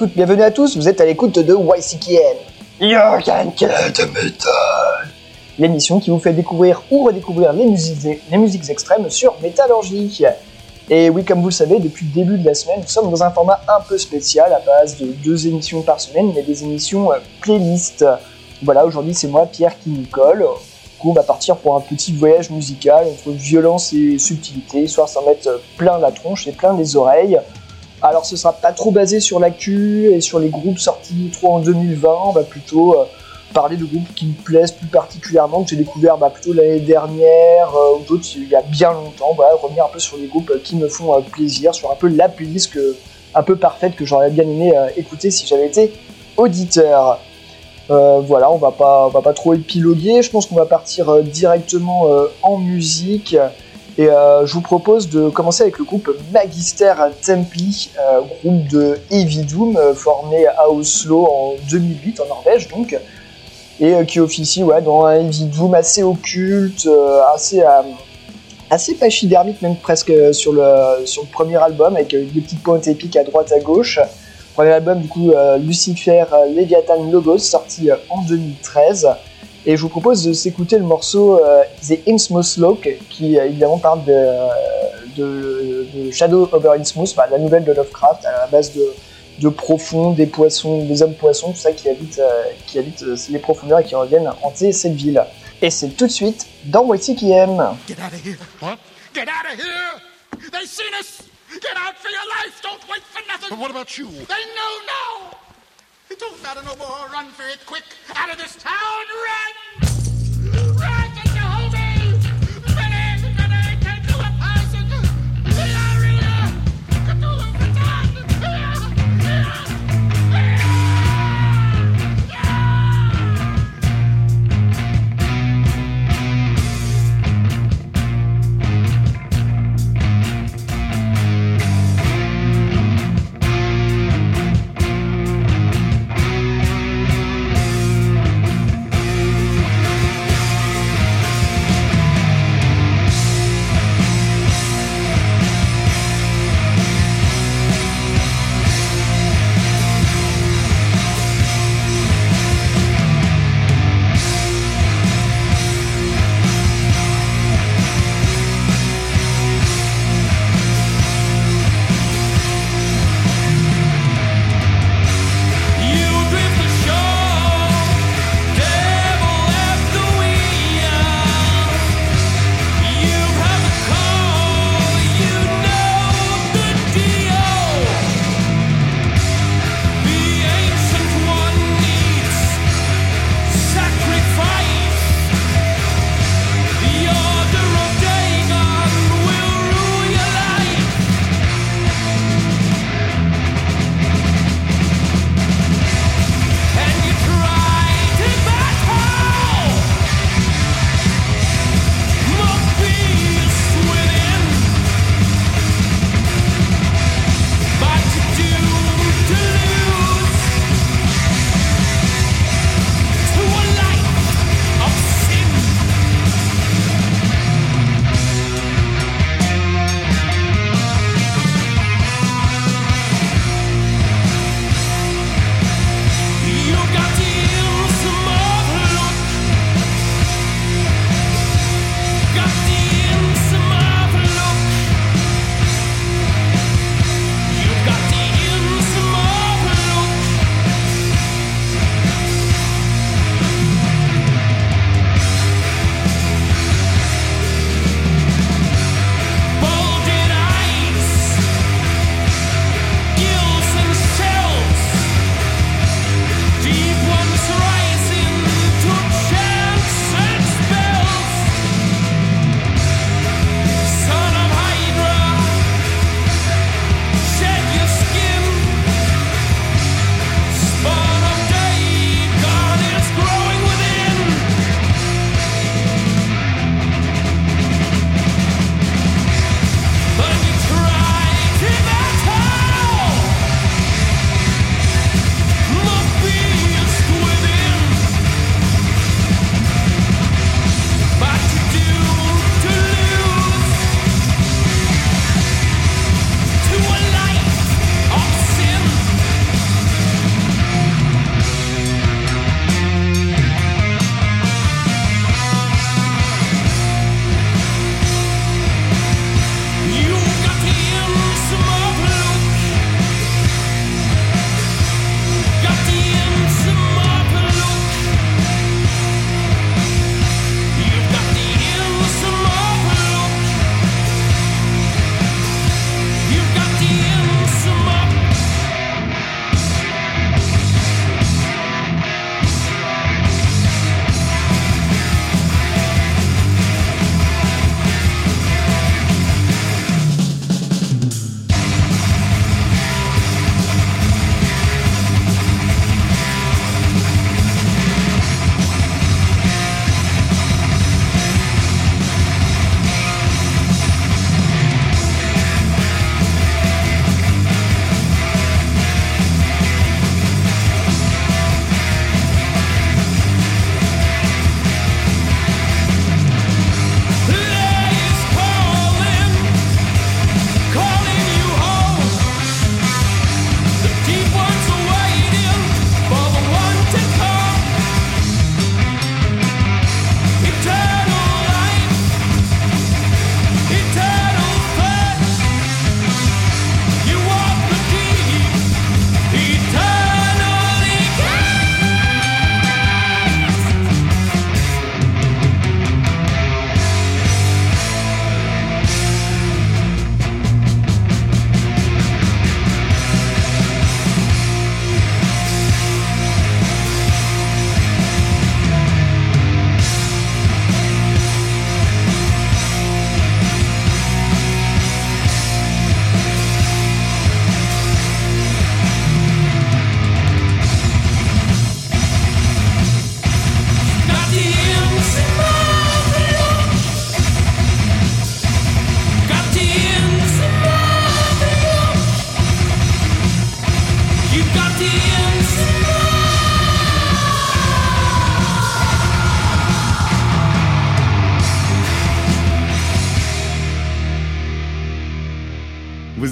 toutes, bienvenue à tous, vous êtes à l'écoute de YCKN. Jürgen de Metal. L'émission qui vous fait découvrir ou redécouvrir les musiques, les musiques extrêmes sur Métallurgie. Et oui, comme vous le savez, depuis le début de la semaine, nous sommes dans un format un peu spécial à base de deux émissions par semaine, mais des émissions euh, playlist. Voilà, aujourd'hui c'est moi, Pierre, qui nous colle. Du coup, on va partir pour un petit voyage musical entre violence et subtilité, histoire de s'en mettre plein la tronche et plein les oreilles. Alors ce sera pas trop basé sur l'actu et sur les groupes sortis trop en 2020, on va plutôt euh, parler de groupes qui me plaisent plus particulièrement, que j'ai découvert bah, plutôt l'année dernière euh, ou d'autres il y a bien longtemps. Voilà, revenir un peu sur les groupes qui me font euh, plaisir, sur un peu la playlist un peu parfaite que j'aurais bien aimé écouter si j'avais été auditeur. voilà, on va on va pas trop épiloguer. Je pense qu'on va partir directement en musique. Et euh, je vous propose de commencer avec le groupe Magister Templi, euh, groupe de Heavy Doom euh, formé à Oslo en 2008 en Norvège donc, et qui officie ouais, dans un Heavy Doom assez occulte, assez assez pachydermique même presque sur le sur le premier album avec des petites pointes épiques à droite à gauche. Premier album du coup Lucifer Leviathan Logos sorti en 2013. Et je vous propose de s'écouter le morceau euh, The Innsmouth Lock, qui euh, évidemment parle de, de, Shadow over Innsmouth, la nouvelle de Lovecraft, à la base de, de profond, des poissons, des hommes poissons, tout ça qui habitent, euh, qui habitent les profondeurs et qui reviennent hanter cette ville. Et c'est tout de suite dans qui aime. Get out of here. What? Get out of here. They seen us. Get out for your life. Don't wait for nothing. But what about you? They know now. Don't matter no more. Run for it quick. Out of this town, run!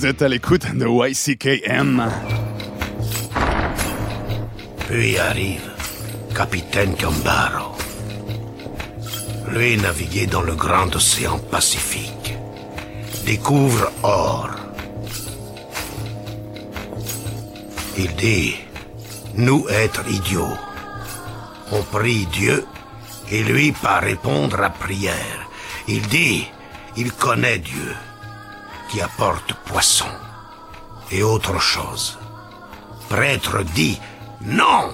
À l'écoute de YCKM. Puis arrive Capitaine Gambaro. Lui naviguait dans le grand océan Pacifique. Découvre or. Il dit, nous être idiots. On prie Dieu et lui pas répondre à prière. Il dit, il connaît Dieu qui apporte poisson et autre chose. Prêtre dit non.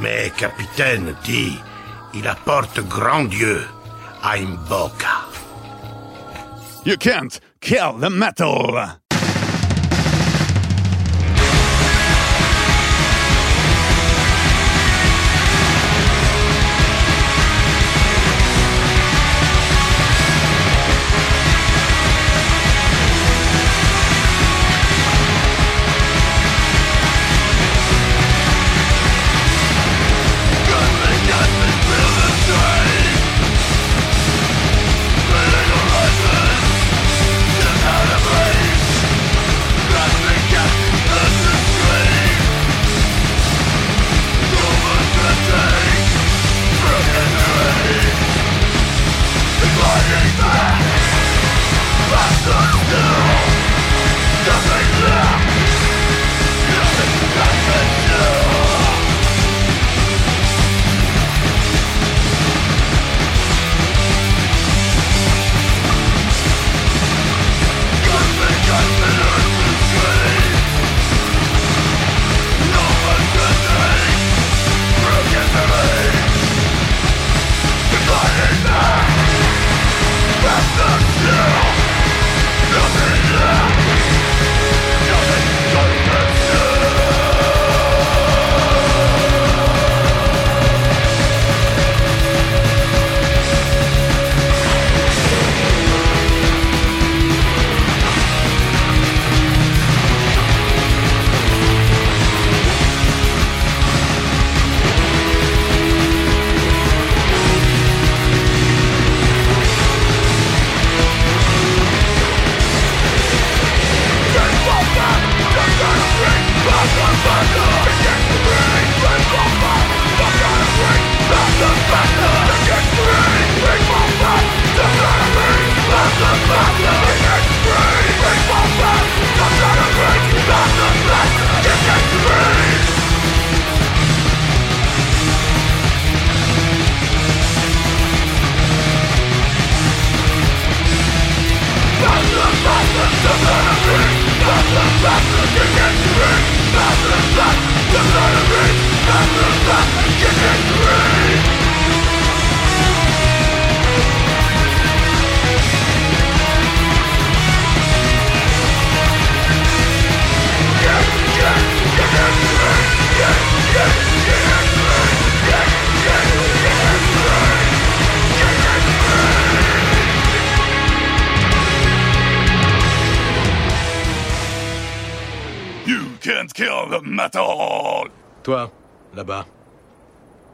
Mais capitaine dit il apporte grand Dieu à Imboka. You can't kill the metal.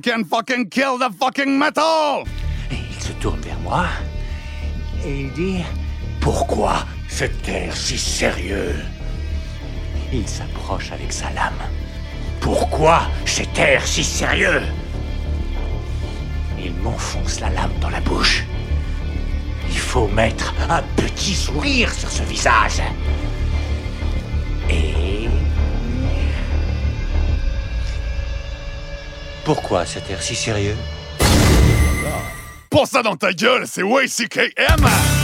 Kill the fucking metal! Et il se tourne vers moi et il dit Pourquoi cet air si sérieux? Il s'approche avec sa lame. Pourquoi cet air si sérieux? Il m'enfonce la lame dans la bouche. Il faut mettre un petit sourire sur ce visage. Et Pourquoi cet air si sérieux Pour ça dans ta gueule, c'est YCKM!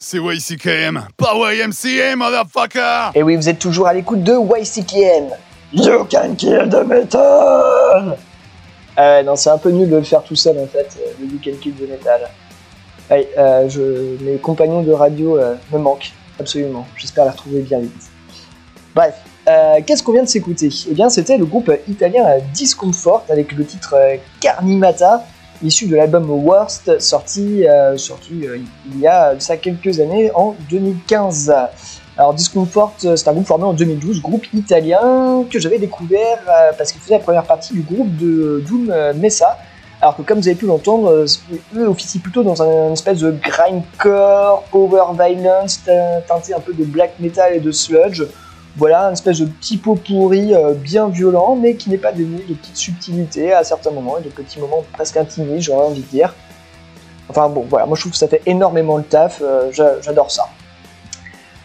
C'est YCKM, pas YMCA, motherfucker! Et oui, vous êtes toujours à l'écoute de YCKM. You can kill the metal euh, Non, c'est un peu nul de le faire tout seul en fait, euh, le You can kill the metal. Ouais, euh, je, mes compagnons de radio euh, me manquent, absolument. J'espère les retrouver bien vite. Bref, euh, qu'est-ce qu'on vient de s'écouter? Eh bien, c'était le groupe italien Discomfort avec le titre Carnimata, issu de l'album Worst, sorti, euh, sorti euh, il y a ça quelques années, en 2015. Alors Discomfort, euh, c'est un groupe formé en 2012, groupe italien que j'avais découvert euh, parce qu'il faisait la première partie du groupe de Doom euh, Mesa. Alors que comme vous avez pu l'entendre, euh, eux officient plutôt dans un espèce de grindcore, power violence, tein- teinté un peu de black metal et de sludge. Voilà, un espèce de petit pot pourri euh, bien violent, mais qui n'est pas dénué de petites subtilités à certains moments, et de petits moments presque intimides, j'aurais envie de dire. Enfin bon, voilà, moi je trouve que ça fait énormément le taf, euh, j'a- j'adore ça.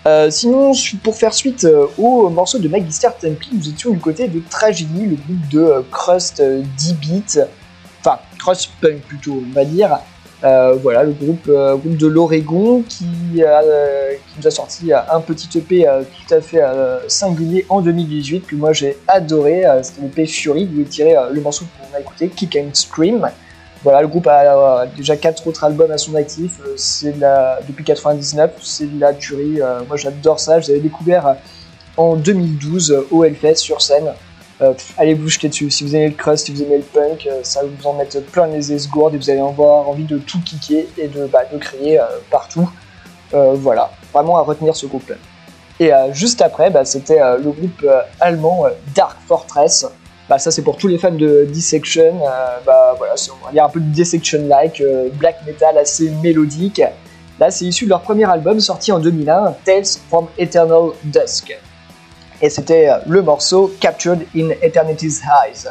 Euh, sinon, pour faire suite au morceau de Magister Tempi, nous étions du côté de Tragedy, le groupe de crust euh, 10 bits, enfin crust punk plutôt, on va dire. Euh, voilà, le groupe, euh, groupe de l'Oregon qui, euh, nous a sorti un petit EP tout à fait singulier en 2018 que moi j'ai adoré. C'était l'EP Fury, vous tiré euh, le morceau qu'on a écouté, Kick and Scream. Voilà, le groupe a déjà quatre autres albums à son actif. C'est depuis 99, c'est de la tuerie. moi, j'adore ça. Je l'avais découvert en 2012 euh, au Hellfest sur scène. Euh, allez vous jeter dessus. Si vous aimez le crust, si vous aimez le punk, euh, ça va vous en mettre plein les esgourdes et vous allez avoir envie de tout kicker et de, bah, de crier euh, partout. Voilà, vraiment à retenir ce groupe. Et juste après, bah, c'était le groupe allemand Dark Fortress. Bah, ça c'est pour tous les fans de Dissection. bah, voilà, on va dire un peu du Dissection-like, black metal assez mélodique. Là, c'est issu de leur premier album sorti en 2001, Tales from Eternal Dusk. Et c'était euh, le morceau Captured in Eternity's Eyes.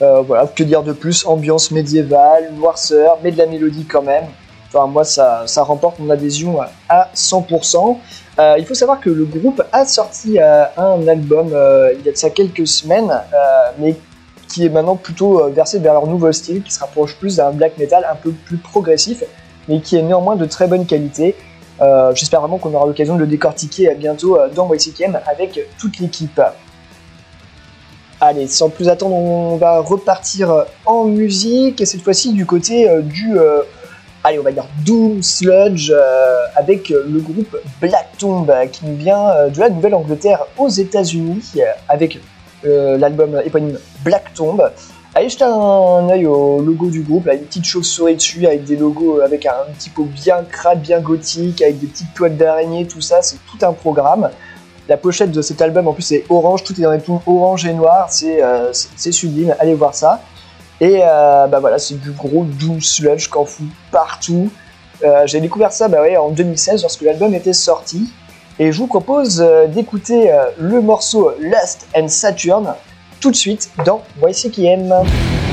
Euh, voilà, que dire de plus? Ambiance médiévale, noirceur, mais de la mélodie quand même. Enfin, moi, ça, ça remporte mon adhésion à 100%. Euh, il faut savoir que le groupe a sorti euh, un album euh, il y a de ça quelques semaines, euh, mais qui est maintenant plutôt euh, versé vers leur nouveau style, qui se rapproche plus d'un black metal un peu plus progressif, mais qui est néanmoins de très bonne qualité. Euh, J'espère vraiment qu'on aura l'occasion de le décortiquer bientôt euh, dans YCKM avec toute l'équipe. Allez, sans plus attendre, on va repartir en musique, et cette fois-ci du côté euh, du, euh, allez, on va dire Doom Sludge, euh, avec le groupe Black Tomb, euh, qui nous vient euh, de la Nouvelle-Angleterre aux États-Unis, euh, avec euh, l'album éponyme Black Tomb. Allez jeter un œil au logo du groupe, là, une petite chauve-souris dessus, avec des logos, avec un typo bien crade, bien gothique, avec des petites toiles d'araignée, tout ça, c'est tout un programme. La pochette de cet album en plus est orange, tout est dans les tons orange et noir, c'est euh, c'est- sublime, allez voir ça. Et euh, bah voilà, c'est du gros doom sludge qu'en fout partout. Euh, J'ai découvert ça bah ouais, en 2016 lorsque l'album était sorti. Et je vous propose euh, d'écouter euh, le morceau Lust and Saturn tout de suite dans YCKM. Let's watch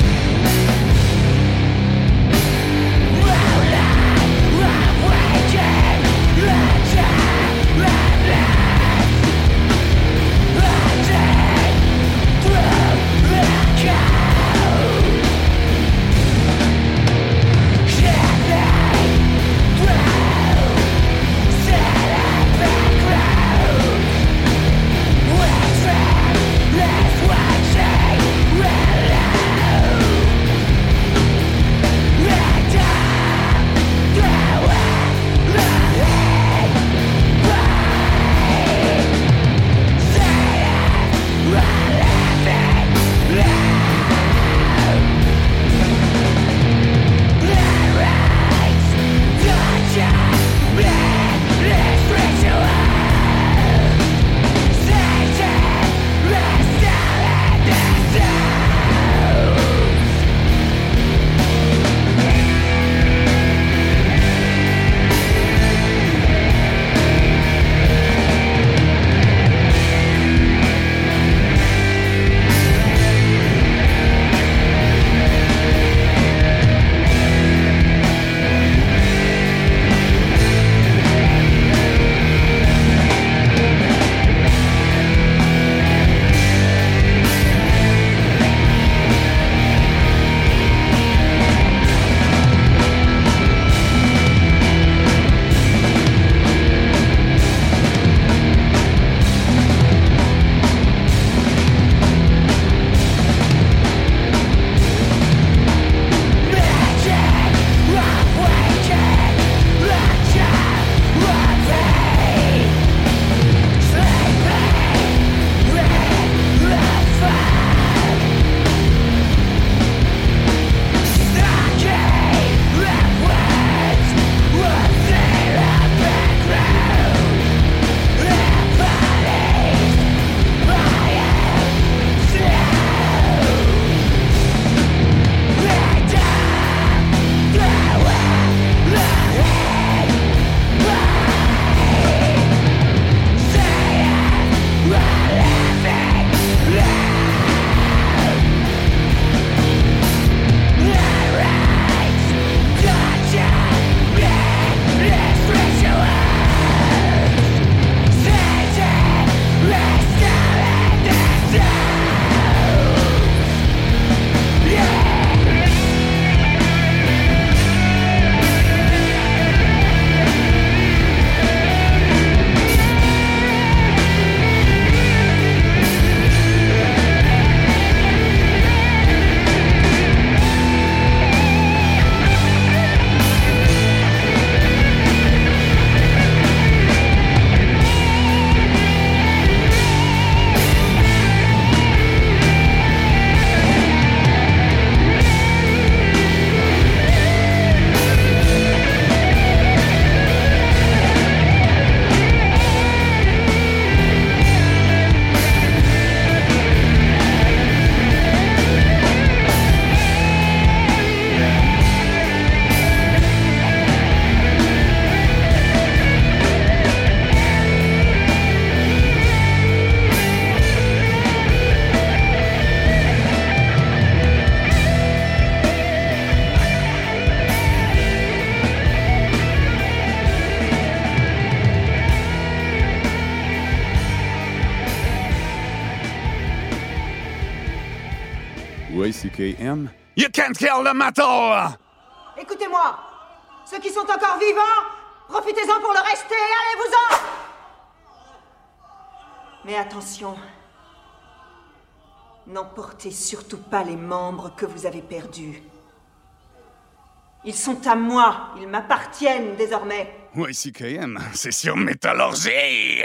can't kill the metal! Écoutez-moi Ceux qui sont encore vivants, profitez-en pour le rester, allez-vous-en Mais attention, n'emportez surtout pas les membres que vous avez perdus. Ils sont à moi, ils m'appartiennent désormais. YCKM, c'est sur Métallurgie!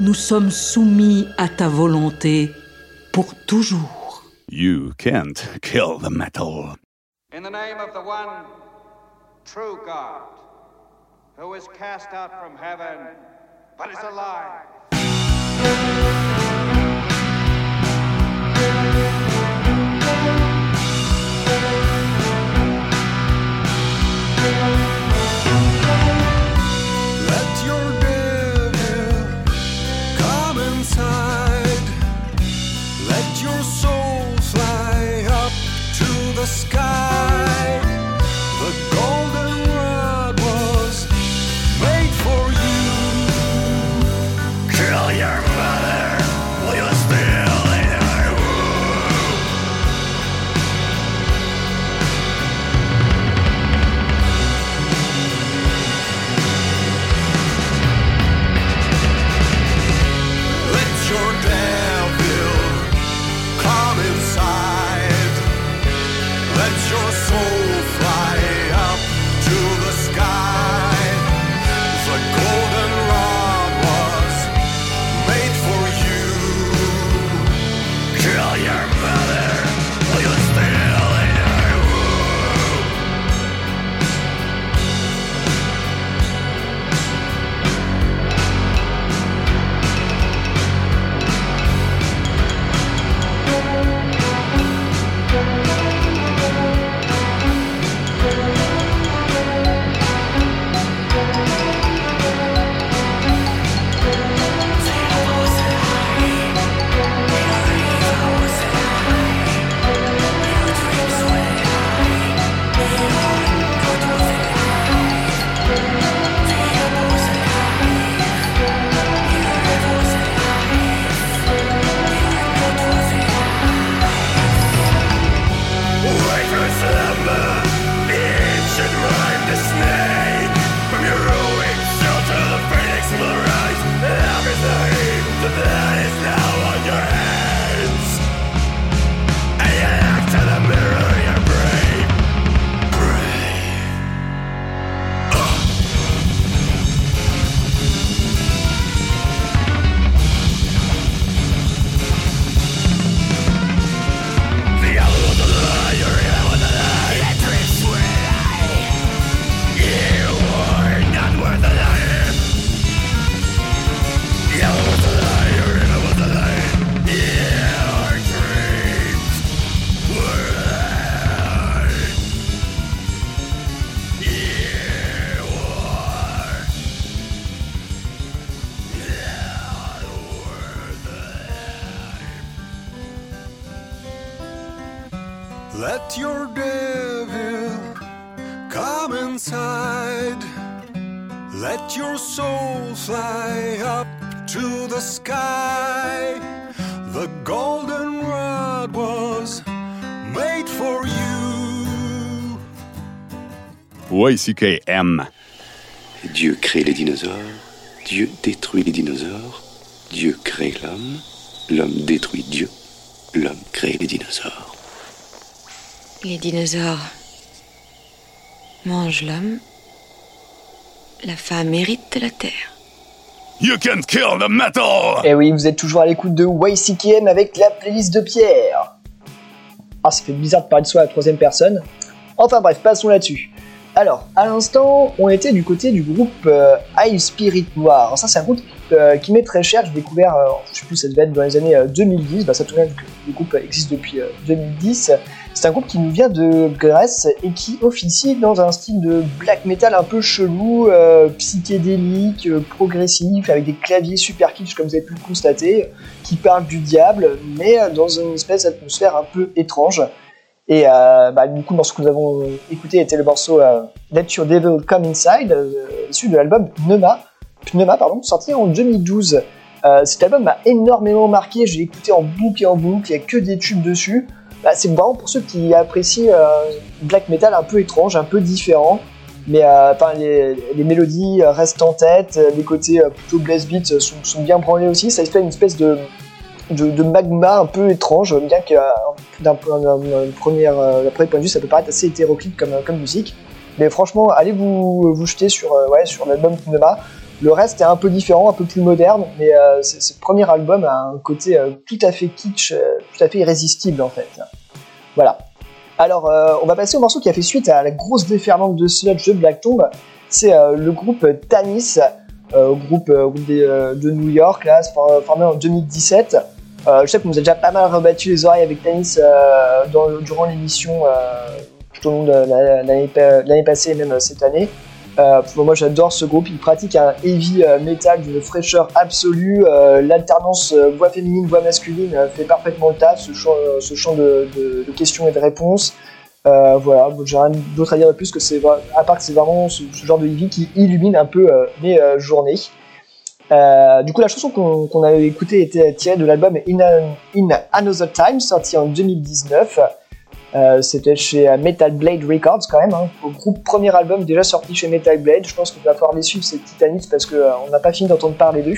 nous sommes soumis à ta volonté pour toujours. You can't kill the metal. In the name of the one true God, who was cast out from heaven, but is alive. YCKM. Dieu crée les dinosaures, Dieu détruit les dinosaures, Dieu crée l'homme, l'homme détruit Dieu, l'homme crée les dinosaures. Les dinosaures mangent l'homme. La femme hérite de la terre. You can kill the metal! Et oui, vous êtes toujours à l'écoute de YCKM avec la playlist de Pierre. Ah, ça fait bizarre de parler de soi à la troisième personne. Enfin bref, passons là-dessus. Alors, à l'instant, on était du côté du groupe euh, High Spirit Noir. Ça, c'est un groupe euh, qui m'est très cher. J'ai découvert, euh, je sais plus, ça devait être dans les années 2010. Bah, ça tourne que le groupe existe depuis 2010. C'est un groupe qui nous vient de Grèce et qui officie dans un style de black metal un peu chelou, psychédélique, progressif, avec des claviers super kitsch comme vous avez pu le constater, qui parle du diable, mais dans une espèce d'atmosphère un peu étrange. Et euh, bah, du coup, le morceau que nous avons écouté était le morceau euh, Let Your Devil Come Inside, euh, issu de l'album Pneuma, Pneuma pardon, sorti en 2012. Euh, cet album m'a énormément marqué, j'ai écouté en boucle et en boucle, il n'y a que des tubes dessus. Bah, c'est vraiment pour ceux qui apprécient euh, black metal un peu étrange, un peu différent. Mais euh, les, les, mélodies restent en tête, les côtés plutôt blast beat sont, sont, bien branlés aussi. Ça fait une espèce de, de, de, magma un peu étrange, bien que d'un premier, euh, point de vue, ça peut paraître assez hétéroclite comme, comme musique. Mais franchement, allez vous, vous jeter sur, euh, ouais, sur l'album Pneuma. Le reste est un peu différent, un peu plus moderne, mais euh, ce premier album a un côté euh, tout à fait kitsch, euh, tout à fait irrésistible en fait. Voilà. Alors, euh, on va passer au morceau qui a fait suite à la grosse déferlante de sludge de Black Tomb. C'est le groupe Tanis, groupe, groupe de New York, là, formé en 2017. Euh, je sais que vous avez déjà pas mal rebattu les oreilles avec Tanis euh, durant l'émission euh, tout au long de l'année passée et même cette année. moi j'adore ce groupe, il pratique un heavy metal d'une fraîcheur absolue, l'alternance voix féminine, voix masculine fait parfaitement le taf, ce champ, de, questions et de réponses. Voilà, j'ai rien d'autre à dire de plus que c'est à part que c'est vraiment ce, genre de heavy qui illumine un peu mes journées. Euh, du coup, la chanson qu'on qu avait écoutée était tirée de l'album In, Another Time, sorti en 2019. Euh, C'était chez Metal Blade Records quand même, hein, au groupe premier album déjà sorti chez Metal Blade. Je pense qu'on va pouvoir les suivre, c'est Titanic, parce qu'on euh, n'a pas fini d'entendre parler d'eux.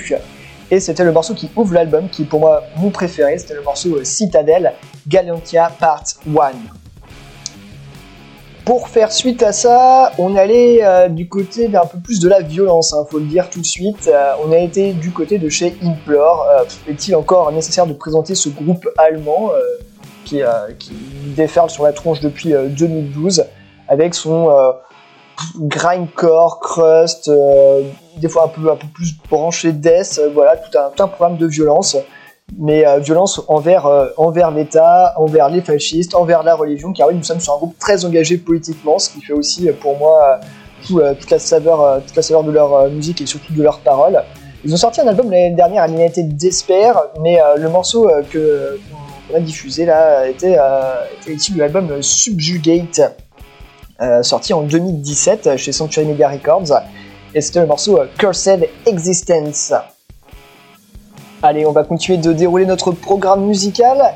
Et c'était le morceau qui ouvre l'album, qui est pour moi mon préféré, c'était le morceau euh, Citadel, Galantia Part 1 pour faire suite à ça, on allait euh, du côté d'un peu plus de la violence, hein, faut le dire tout de suite. Euh, on a été du côté de chez Implore. Euh, Est-il encore nécessaire de présenter ce groupe allemand euh, qui, déferle sur la tronche depuis 2012 avec son grindcore, crust, des fois un peu, plus branché death, voilà, tout un programme de violence mais euh, violence envers, euh, envers l'État, envers les fascistes, envers la religion, car oui, nous sommes sur un groupe très engagé politiquement, ce qui fait aussi pour moi tout, toute, la saveur, toute la saveur de leur musique et surtout de leurs paroles. Ils ont sorti un album l'année dernière à l'unité Despair, mais le morceau que qu'on a diffusé là était, était issu de l'album Subjugate, sorti en 2017 chez Sanctuary Media Records, et c'était le morceau Cursed Existence. Allez, on va continuer de dérouler notre programme musical.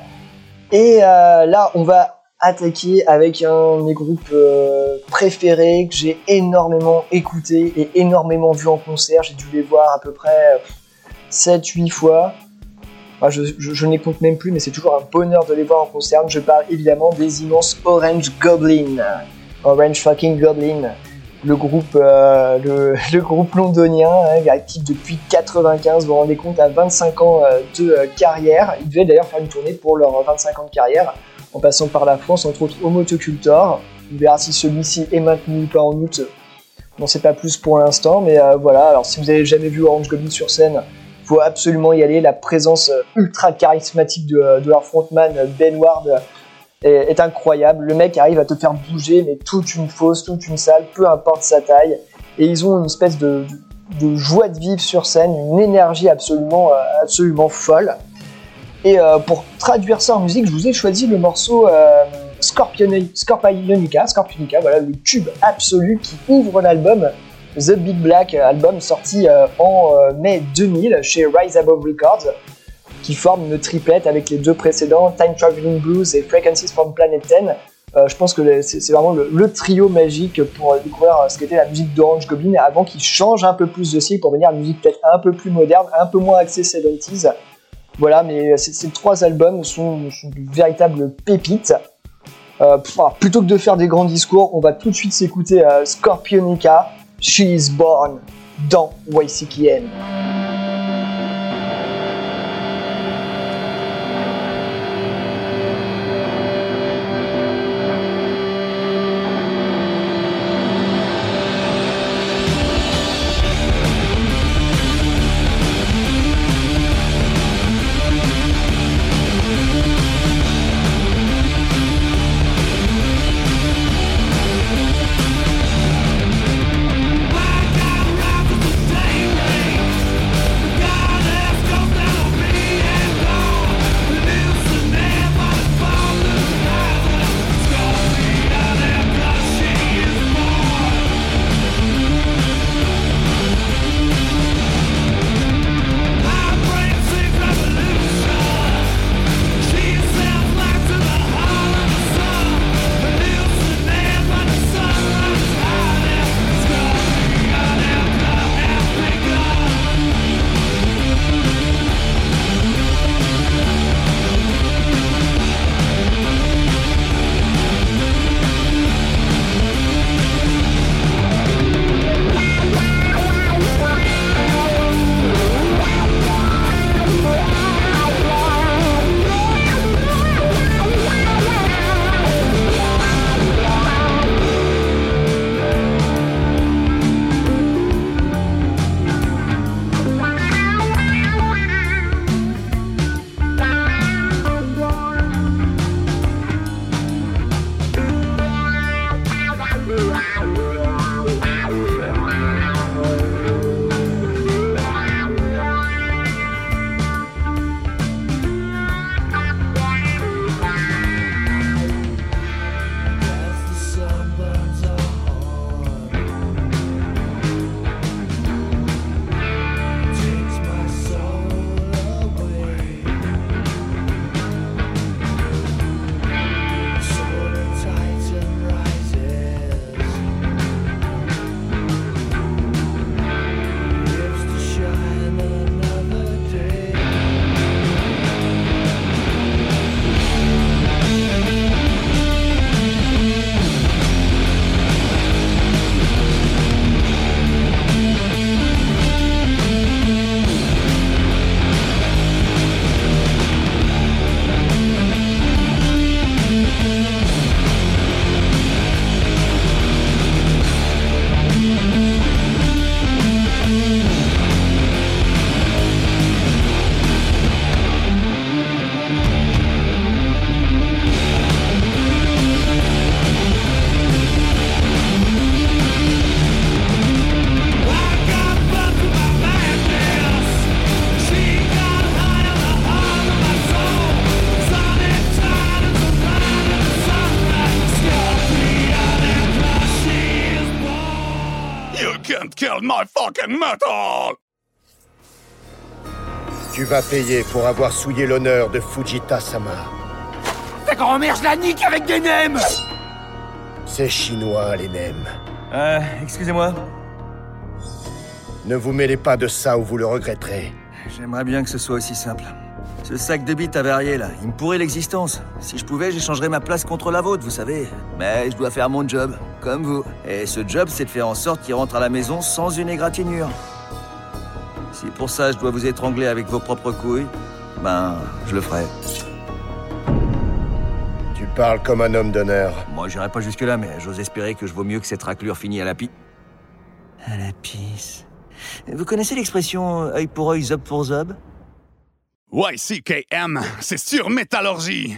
Et euh, là, on va attaquer avec un de mes groupes euh, préférés que j'ai énormément écouté et énormément vu en concert. J'ai dû les voir à peu près 7-8 fois. Enfin, je, je, je ne les compte même plus, mais c'est toujours un bonheur de les voir en concert. Je parle évidemment des immenses Orange Goblin. Orange fucking Goblin le groupe, euh, le, groupe londonien, hein, actif depuis 95, vous vous rendez compte, à 25 ans euh, de euh, carrière. Ils devaient d'ailleurs faire une tournée pour leurs 25 ans de carrière, en passant par la France, entre autres au Motocultor. On verra si celui-ci est maintenu ou pas en août. On sait pas plus pour l'instant, mais voilà. Alors si vous avez jamais vu Orange Goblin sur scène, faut absolument y aller. La présence ultra charismatique de, de leur frontman Ben Ward est, incroyable. Le mec arrive à te faire bouger, mais toute une fosse, toute une salle, peu importe sa taille. Et ils ont une espèce de, joie de vivre sur scène, une énergie absolument, absolument folle. Et euh, pour traduire ça en musique, je vous ai choisi le morceau euh, Scorpion- Scorpionica, Scorpionica, voilà le tube absolu qui ouvre l'album The Big Black, album sorti euh, en euh, mai 2000 chez Rise Above Records, qui forme une triplette avec les deux précédents, Time Traveling Blues et Frequencies from Planet 10. Euh, je pense que c'est vraiment le, trio magique pour découvrir euh, ce qu'était la musique d'Orange Goblin avant qu'il change un peu plus de style pour venir à une musique peut-être un peu plus moderne, un peu moins axée 70s. Voilà, mais ces, trois albums sont, de véritables pépites. Euh, plutôt que de faire des grands discours, on va tout de suite s'écouter euh, Scorpionica, She is Born, dans YCKN. Metal! Tu vas payer pour avoir souillé l'honneur de Fujita-sama. Ta grand-mère, je la nique avec des nems C'est chinois, les nems. Euh, excusez-moi. Ne vous mêlez pas de ça ou vous le regretterez. J'aimerais bien que ce soit aussi simple. Ce sac de bites avarié, là, il me pourrait l'existence. Si je pouvais, j'échangerais ma place contre la vôtre, vous savez. Mais je dois faire mon job, comme vous. Et ce job, c'est de faire en sorte qu'il rentre à la maison sans une égratignure. Si pour ça, je dois vous étrangler avec vos propres couilles, ben, je le ferai. Tu parles comme un homme d'honneur. Moi, j'irai pas jusque-là, mais j'ose espérer que je vaux mieux que cette raclure finie à la pi... À la pisse. Vous connaissez l'expression œil pour œil, zob pour zob? YCKM, c'est sur Métallurgie.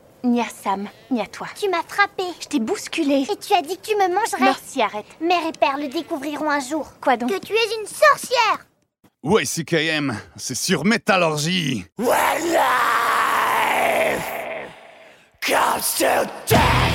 Ni à Sam, ni à toi. Tu m'as frappé. Je t'ai bousculé. Et tu as dit que tu me mangerais. Merci, arrête. Mère et père le découvriront un jour. Quoi donc Que tu es une sorcière. YCKM, c'est sur Métallurgie. When life comes to death.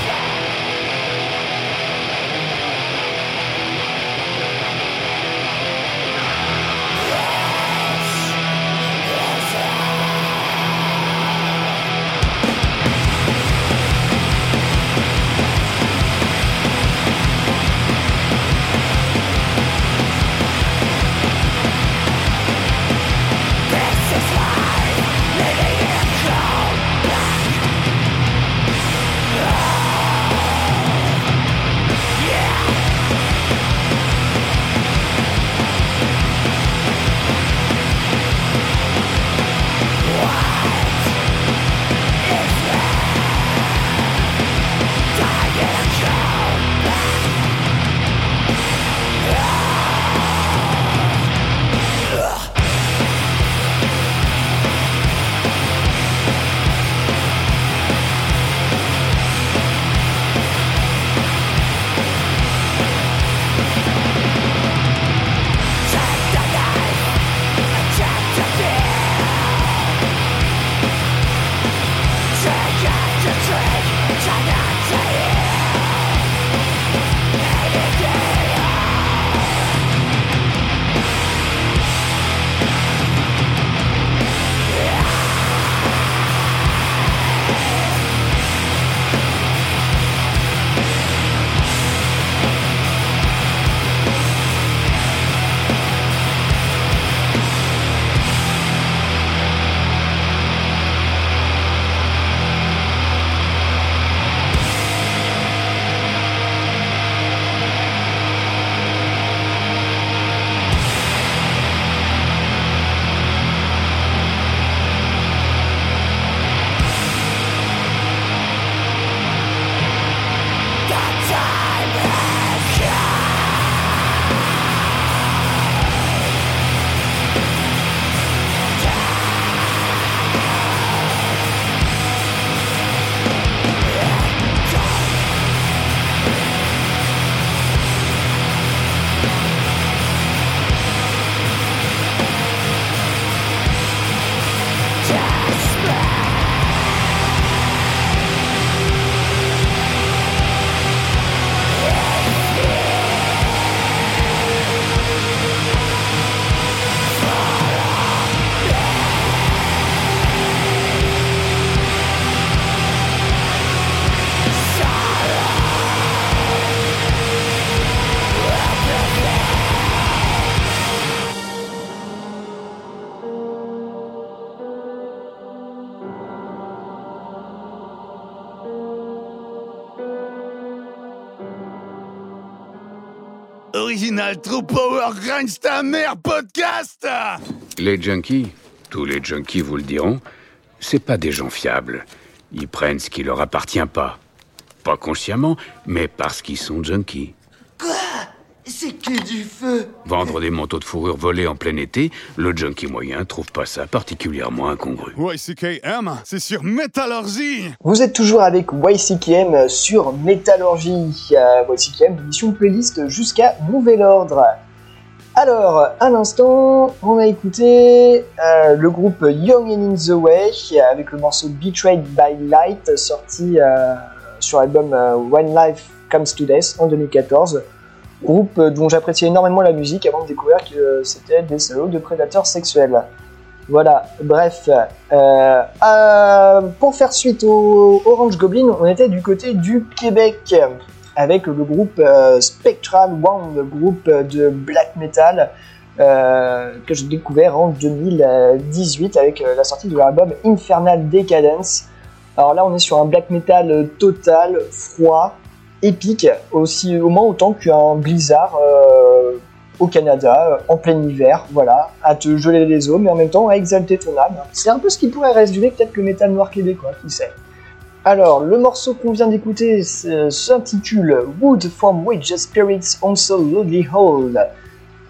Power Grinds ta mère podcast Les junkies, tous les junkies vous le diront, c'est pas des gens fiables. Ils prennent ce qui leur appartient pas. Pas consciemment, mais parce qu'ils sont junkies. Quoi? C'est que du feu Vendre des manteaux de fourrure volés en plein été, le junkie moyen trouve pas ça particulièrement incongru. YCKM, c'est sur Métallurgie Vous êtes toujours avec YCKM sur Métallurgie. Euh, YCKM, émission playlist jusqu'à nouvel ordre. Alors, à l'instant, on a écouté euh, le groupe Young and in the Way avec le morceau Betrayed by Light sorti euh, sur l'album euh, When Life Comes to Death en 2014. Groupe dont j'appréciais énormément la musique avant de découvrir que c'était des salauds de prédateurs sexuels. Voilà, bref. Euh, euh, pour faire suite au Orange Goblin, on était du côté du Québec avec le groupe euh, Spectral One, le groupe de black metal euh, que j'ai découvert en 2018 avec euh, la sortie de l'album Infernal Decadence. Alors là, on est sur un black metal total, froid, épique, aussi au moins autant qu'un blizzard euh, au Canada, euh, en plein hiver, voilà, à te geler les os, mais en même temps à exalter ton âme. C'est un peu ce qui pourrait résumer peut-être le métal noir québécois, qui sait. Alors, le morceau qu'on vient d'écouter s- s'intitule Wood from Which the Spirits Also Loudly Hold.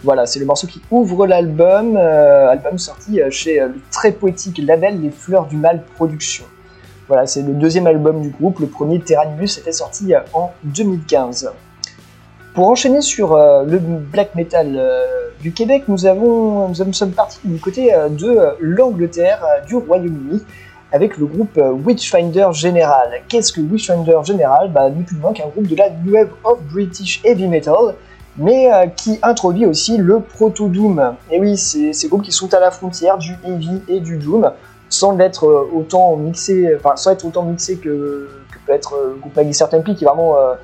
Voilà, c'est le morceau qui ouvre l'album, euh, album sorti euh, chez euh, le très poétique label Les Fleurs du Mal Productions. Voilà, c'est le deuxième album du groupe, le premier Terranibus était sorti euh, en 2015. Pour enchaîner sur euh, le black metal euh, du Québec, nous, avons, nous sommes partis du côté de l'Angleterre, du Royaume-Uni, avec le groupe Witchfinder General. Qu'est-ce que Witchfinder General? Bah, Ni plus moins qu'un groupe de la New Wave of British Heavy Metal, mais qui introduit aussi le Proto-Doom. Et oui, c'est ces groupes qui sont à la frontière du Heavy et du Doom, sans l'être euh, autant mixé, enfin sans être autant mixé que, peut être euh, le groupe Maggie Tempi, qui vraiment euh,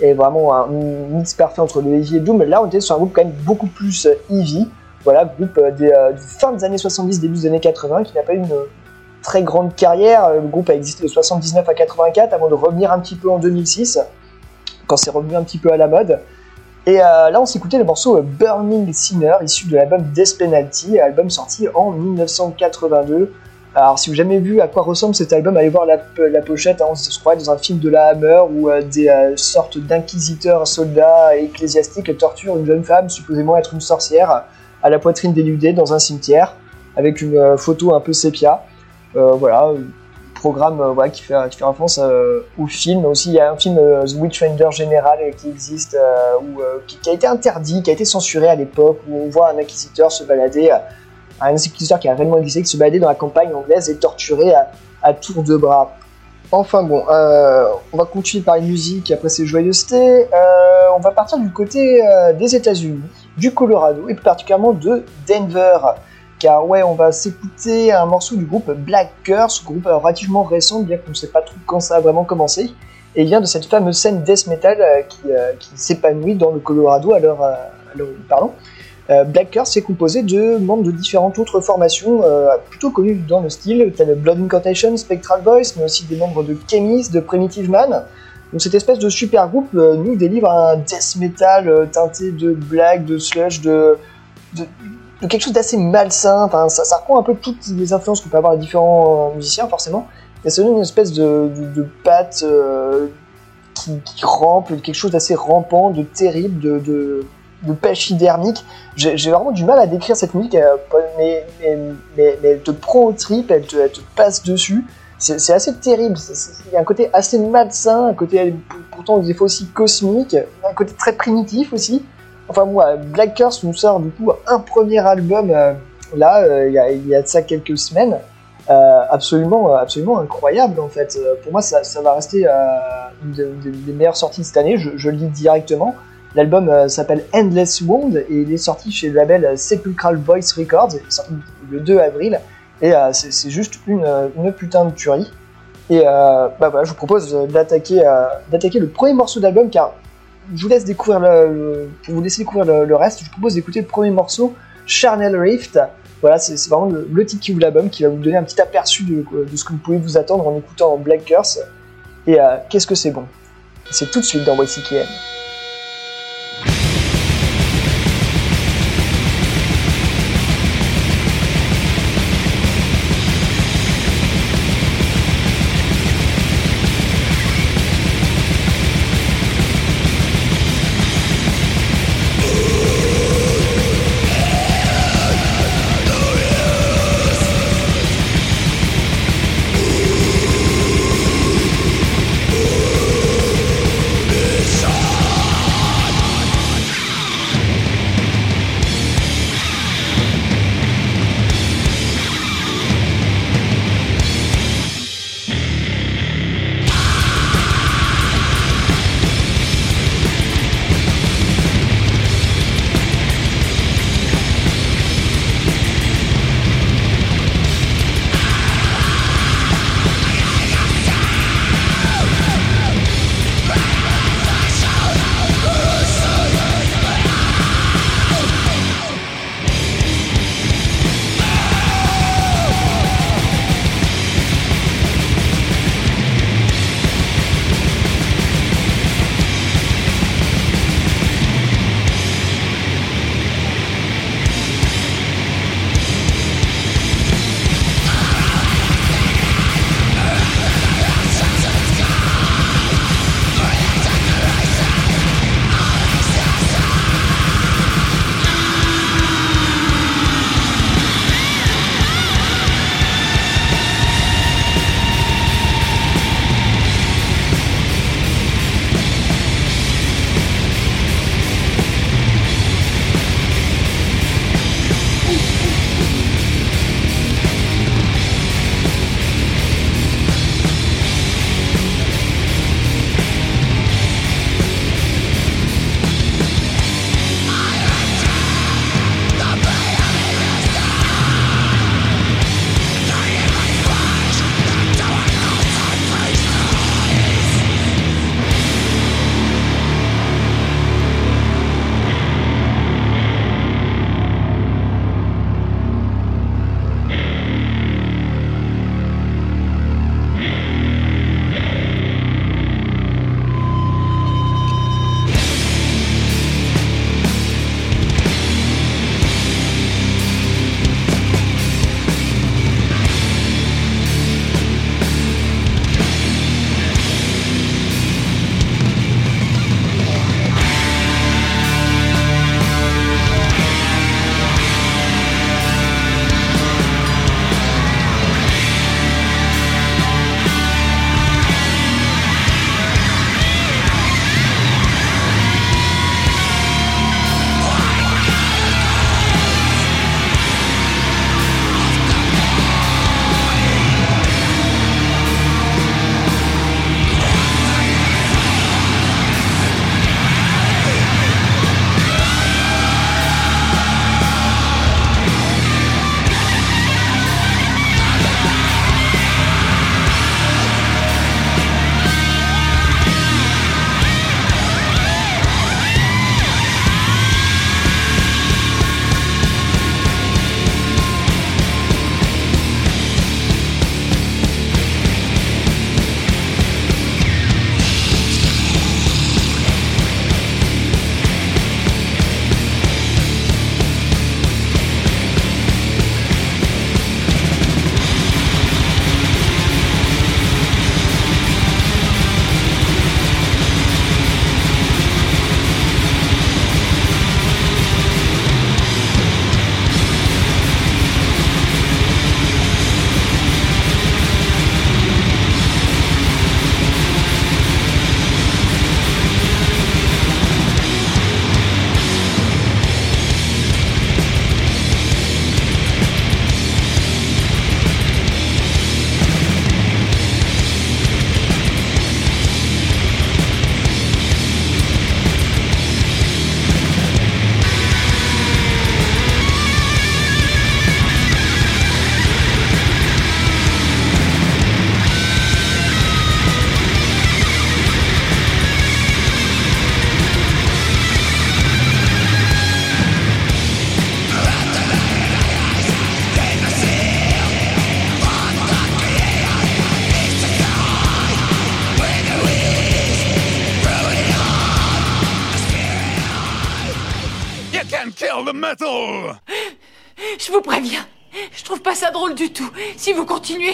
est vraiment un mix parfait entre le heavy et doom. Là, on était sur un groupe quand même beaucoup plus euh, heavy. Voilà, groupe euh, des, euh, fin des années 70, début des années 80, qui n'a pas eu une très grande carrière. Euh, Le groupe a existé de 79 à 84 avant de revenir un petit peu en 2006, quand c'est revenu un petit peu à la mode. Et euh, là, on s'écoutait le morceau euh, Burning Sinner, issu de l'album Death Penalty, album sorti en 1982. Alors, si vous n'avez jamais vu à quoi ressemble cet album, allez voir la, la pochette. Hein, on se croirait dans un film de la Hammer où euh, des euh, sortes d'inquisiteurs, soldats ecclésiastiques torturent une jeune femme, supposément être une sorcière, à la poitrine dénudée dans un cimetière, avec une euh, photo un peu sépia. Voilà, programme qui, fait, qui fait référence au film. Aussi, il y a un film The Witchfinder General euh, qui existe, qui, qui a été interdit, qui a été censuré à l'époque, où on voit un inquisiteur se balader. Un inquisiteur qui a réellement existé, qui se baladait dans la campagne anglaise et torturé à, tour de bras. Enfin bon, euh, on va continuer par une musique après ces joyeusetés. Euh, on va partir du côté euh, des États-Unis, du Colorado et plus particulièrement de Denver. Car ouais, on va s'écouter un morceau du groupe Black Curse, groupe euh, relativement récent, bien qu'on ne sait pas trop quand ça a vraiment commencé. Et il vient de cette fameuse scène death metal qui, qui s'épanouit dans le Colorado à l'heure où nous parlons. Euh, Black Curse est composé de membres de différentes autres formations euh, plutôt connues dans le style, telles Blood Incantation, Spectral Voice, mais aussi des membres de Chemis, de Primitive Man. Donc cette espèce de super groupe euh, nous délivre un death metal teinté de blague, de sludge, de, quelque chose d'assez malsain. Enfin, ça, reprend un peu toutes les influences qu'on peut avoir les différents musiciens forcément. Et ça donne une espèce de, de, de patte qui rampe, quelque chose d'assez rampant, de terrible, de, de, de pachydermique. J'ai vraiment du mal à décrire cette musique, mais, elle te prend au trip, elle te, passe dessus. C'est assez terrible. Il y a un côté assez malsain, un côté pourtant des fois aussi cosmique, un côté très primitif aussi. Enfin moi, Black Curse nous sort du coup un premier album euh, là, euh, il y, a, il de ça quelques semaines. Euh, absolument, absolument incroyable en fait. Pour moi, ça, va rester une de- de- des meilleures sorties de cette année. Je, je le dis directement. L'album euh, s'appelle Endless Wound et il est sorti chez le label euh, Sepulchral Voice Records. Il est sorti le 2 avril et euh, c'est juste une, putain de tuerie. Et bah voilà, je vous propose d'attaquer d'attaquer le premier morceau d'album car je vous laisse découvrir pour vous laisser découvrir le, reste. Je vous propose d'écouter le premier morceau, Charnel Rift. Voilà, c'est vraiment le, le titre qui l'album qui va vous donner un petit aperçu de, ce que vous pouvez vous attendre en écoutant Black Curse. Et qu'est-ce que c'est bon? C'est tout de suite dans YCKM.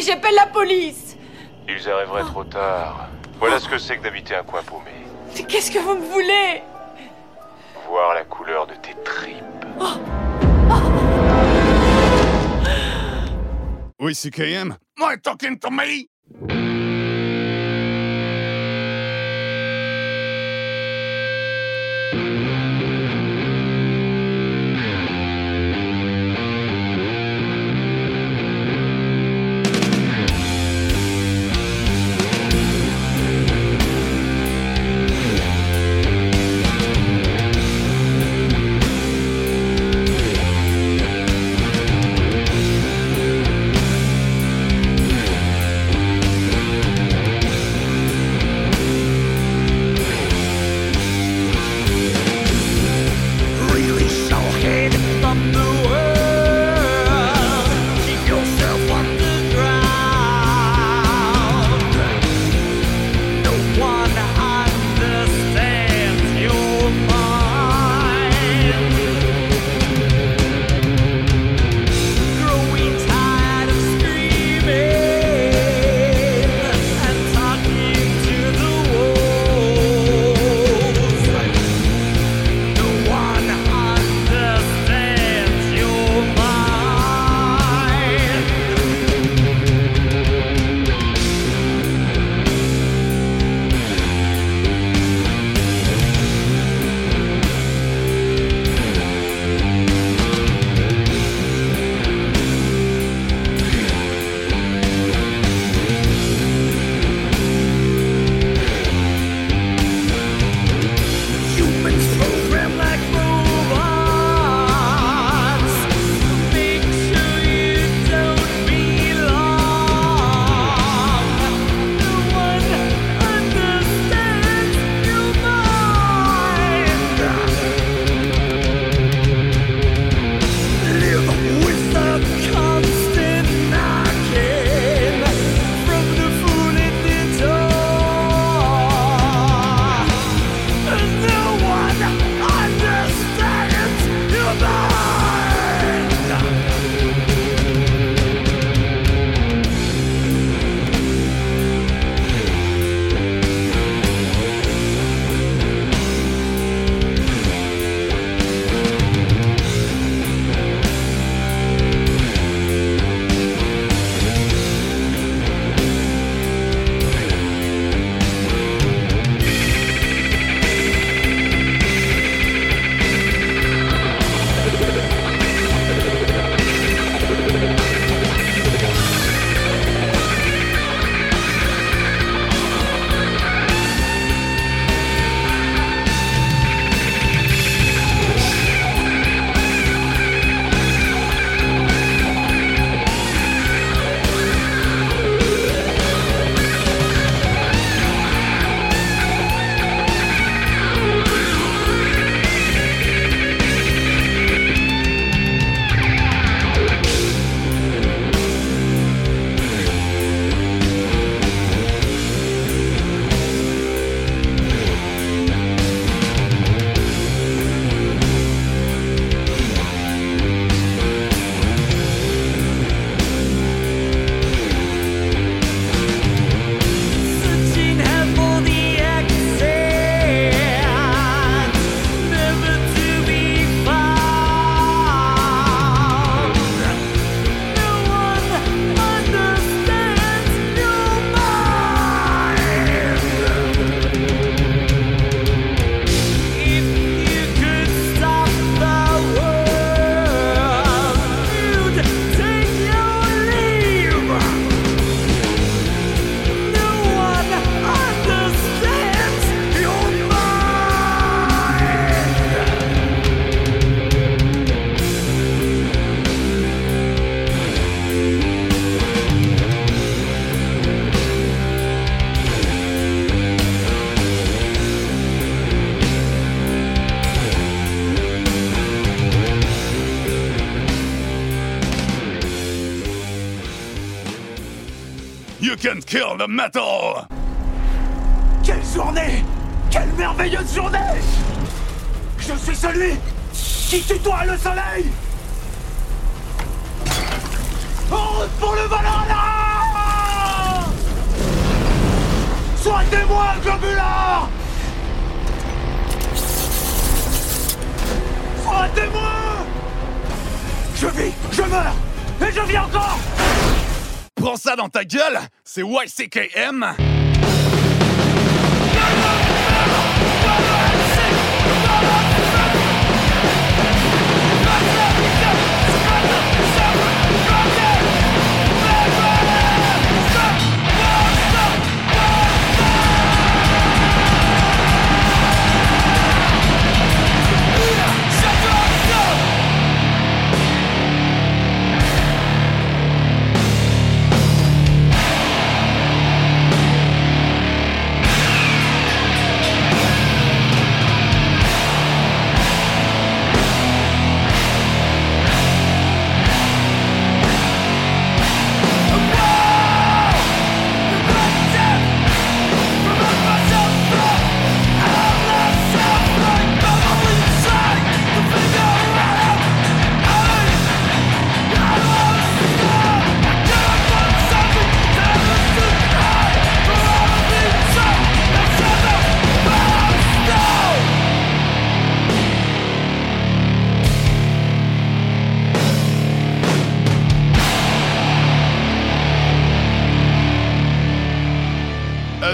j'appelle la police Ils arriveraient trop tard. Voilà ce que c'est que d'habiter un coin paumé. Qu'est-ce que vous me voulez? Voir la couleur de tes tripes. Oh. Oh. We see KM? Why talking to? Quelle journée! Quelle merveilleuse journée! Je suis celui qui tutoie le soleil! En route pour le Valhalla Soignez-moi, Globular! Soignez-moi! Je vis, je meurs, et je vis encore! Prends ça dans ta gueule! C'est YCKM.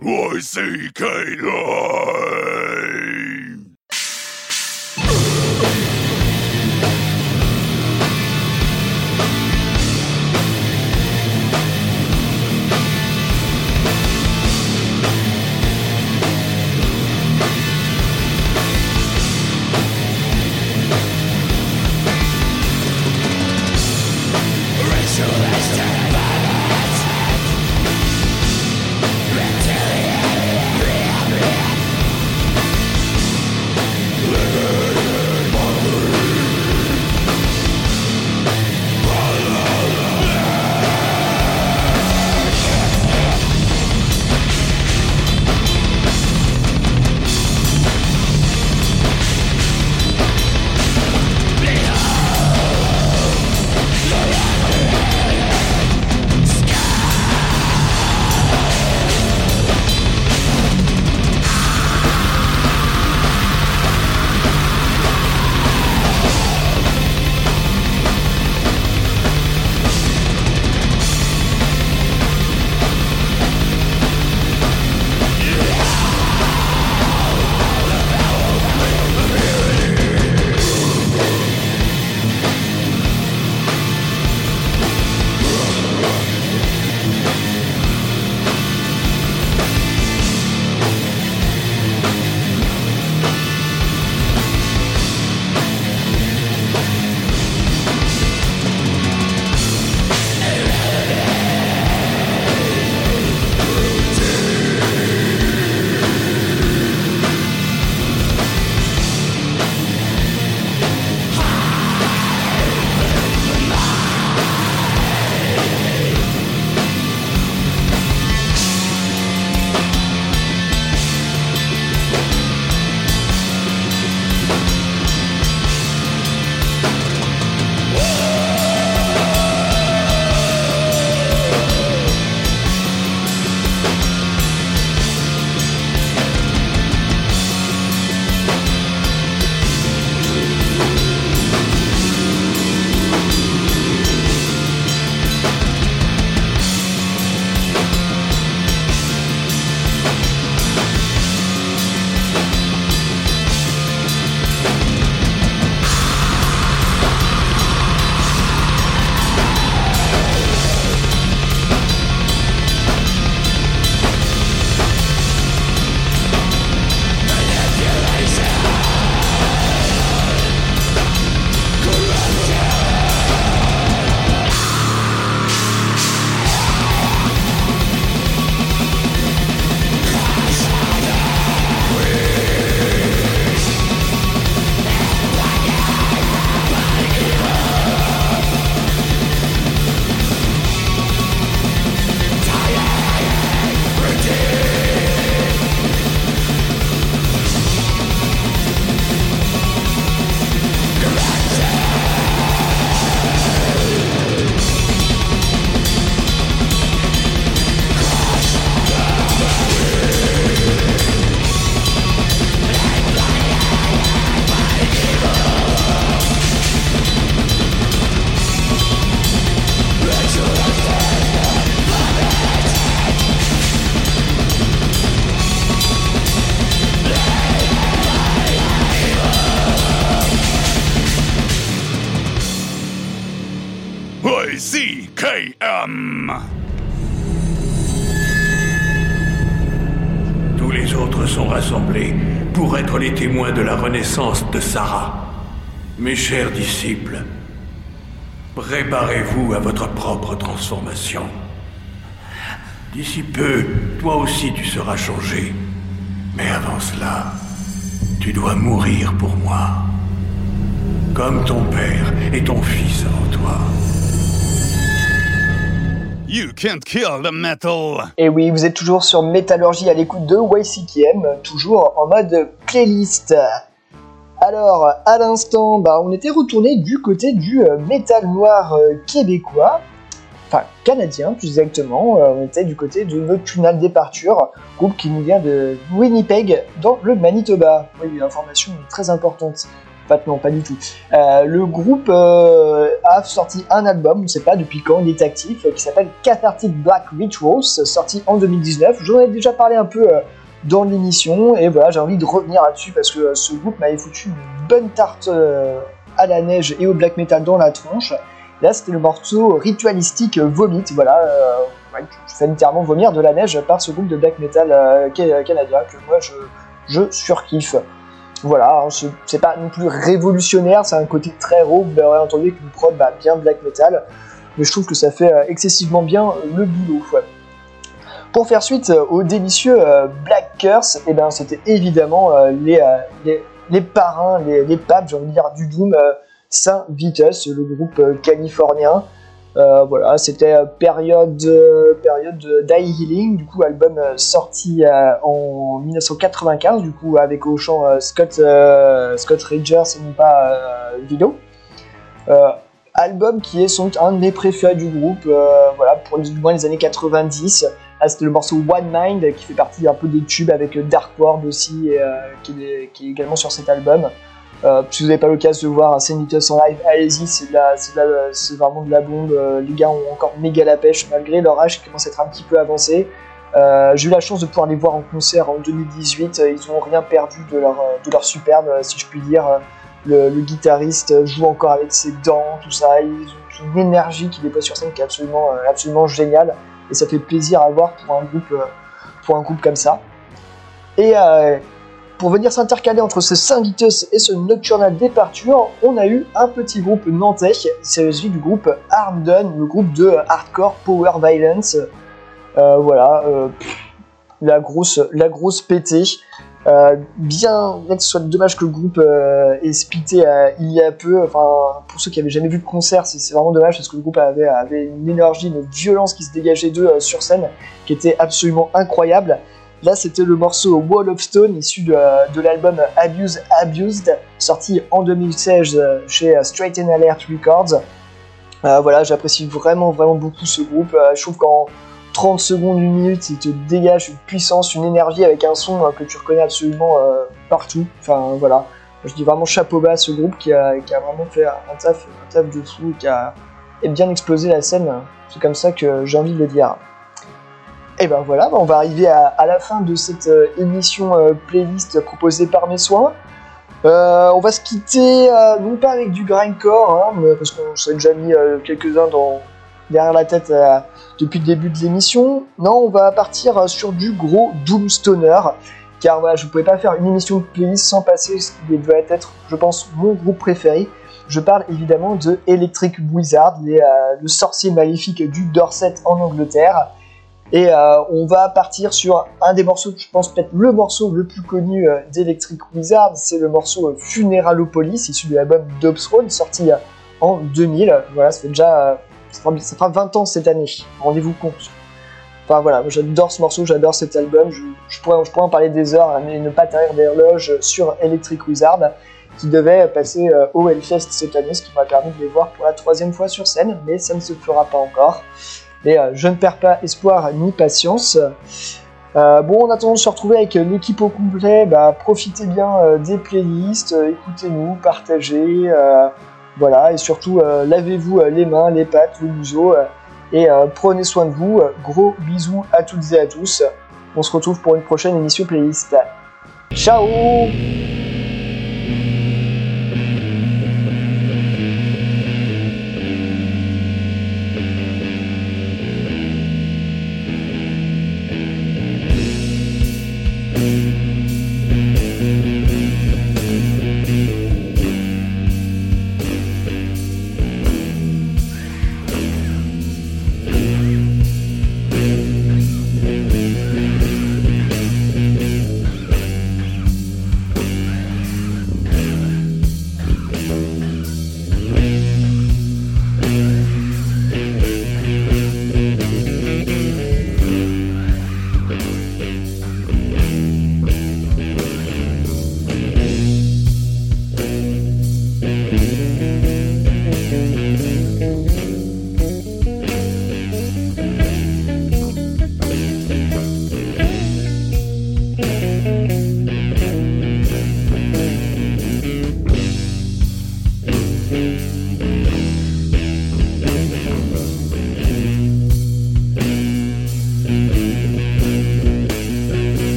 YCKM. De Sarah. Mes chers disciples, préparez-vous à votre propre transformation. D'ici peu, toi aussi tu seras changé. Mais avant cela, tu dois mourir pour moi. Comme ton père et ton fils avant toi. You can't kill the metal. Et oui, vous êtes toujours sur Métallurgie à l'écoute de YCKM, toujours en mode playlist. Alors, à l'instant, bah, on était retourné du côté du euh, métal noir euh, québécois, enfin canadien plus exactement. Euh, on était du côté de Nocturnal Departure, groupe qui nous vient de Winnipeg, dans le Manitoba. Oui, une information très importante. Pas, non, pas du tout. Le groupe a sorti un album, on ne sait pas depuis quand il est actif, qui s'appelle Cathartic Black Rituals, sorti en 2019. J'en ai déjà parlé un peu dans l'émission, et voilà, j'ai envie de revenir là-dessus parce que euh, ce groupe m'avait foutu une bonne tarte euh, à la neige et au black metal dans la tronche. Là, c'était le morceau ritualistique Vomit, voilà, euh, je fais littéralement vomir de la neige par ce groupe de black metal ca- canadien que moi je, surkiffe. Voilà, hein, c'est- pas non plus révolutionnaire, c'est un côté très raw, vous l'aurez entendu avec une prod bah, bien black metal, mais je trouve que ça fait excessivement bien le boulot. Pour faire suite euh, au délicieux euh, Black Curse, eh ben, c'était évidemment euh, les, parrains, les, papes, du Doom, Saint Vitus, le groupe californien. Voilà, c'était période, euh, période de Die Healing, du coup, album sorti en 1995, du coup, avec au chant Scott, Scott Rogers et non pas. Euh, album qui est doute un de mes préférés du groupe, voilà, pour du moins les années 90. Là, c'était le morceau One Mind qui fait partie un peu des tubes avec Dark World aussi, euh, qui, est, également sur cet album. Euh, si vous n'avez pas l'occasion de voir Saint en live, allez-y, c'est vraiment de la bombe. Euh, Les gars ont encore méga la pêche malgré leur âge qui commence à être un petit peu avancé. J'ai eu la chance de pouvoir les voir en concert en 2018. Euh, Ils n'ont rien perdu de leur, superbe, si je puis dire. Le, guitariste joue encore avec ses dents, tout ça. Ils ont une énergie qui dépose sur scène qui est absolument géniale. Et ça fait plaisir à voir pour un groupe, euh, pour un groupe comme ça. Et euh, pour venir s'intercaler entre ce Saint Vitus et ce Nocturnal Departure, on a eu un petit groupe nantais, c'est celui du groupe Armdon, le groupe de hardcore power violence. Euh, voilà, la grosse, la grosse pétée. Euh, bien, que ce soit dommage que le groupe euh, ait splitté euh, il y a peu. Enfin, pour ceux qui avaient jamais vu de concert, c'est vraiment dommage parce que le groupe avait, une énergie, une violence qui se dégageait d'eux sur scène, qui était absolument incroyable. Là, c'était le morceau Wall of Stone, issu de, l'album Abuse Abused, sorti en 2016 euh, chez Straight Alert Records. Voilà, j'apprécie vraiment, vraiment beaucoup ce groupe. Je trouve qu'en 30 secondes, une minute, il te dégage une puissance, une énergie avec un son euh, que tu reconnais absolument euh, partout. Enfin, voilà. Je dis vraiment chapeau bas à ce groupe qui a, qui a vraiment fait un taf, un taf de fou, qui a bien explosé la scène. C'est comme ça que j'ai envie de le dire. Et ben voilà, on va arriver à, la fin de cette euh, émission euh, playlist proposée par mes soins. On va se quitter, non pas avec du grindcore, hein, parce qu'on s'est déjà mis quelques-uns derrière la tête depuis le début de l'émission. Non, on va partir euh, sur du gros Doomstoner, car voilà, je ne pouvais pas faire une émission de playlist sans passer ce qui devait être, je pense, mon groupe préféré. Je parle évidemment de Electric Wizard, euh, le sorcier maléfique du Dorset en Angleterre. Et euh, on va partir sur un des morceaux, je pense peut-être le morceau le plus connu d'Electric Wizard, c'est le morceau Funeralopolis, issu de l'album Throne, sorti euh, en 2000. Voilà, ça fait déjà ça fera, ça fera 20 ans cette année, rendez-vous compte. Enfin voilà, j'adore ce morceau, j'adore cet album, je, pourrais, je pourrais en parler des heures, mais ne pas taire des horloges sur Electric Wizard, qui devait passer euh, au Hellfest cette année, ce qui m'a permis de les voir pour la troisième fois sur scène, mais ça ne se fera pas encore. Mais euh, je ne perds pas espoir ni patience. Euh, bon, en attendant de se retrouver avec l'équipe au complet, bah, profitez bien des playlists, écoutez-nous, partagez, voilà, et surtout euh, lavez-vous euh, les mains, les pattes, le museau, euh, et prenez soin de vous. Gros bisous à toutes et à tous. On se retrouve pour une prochaine émission playlist. Ciao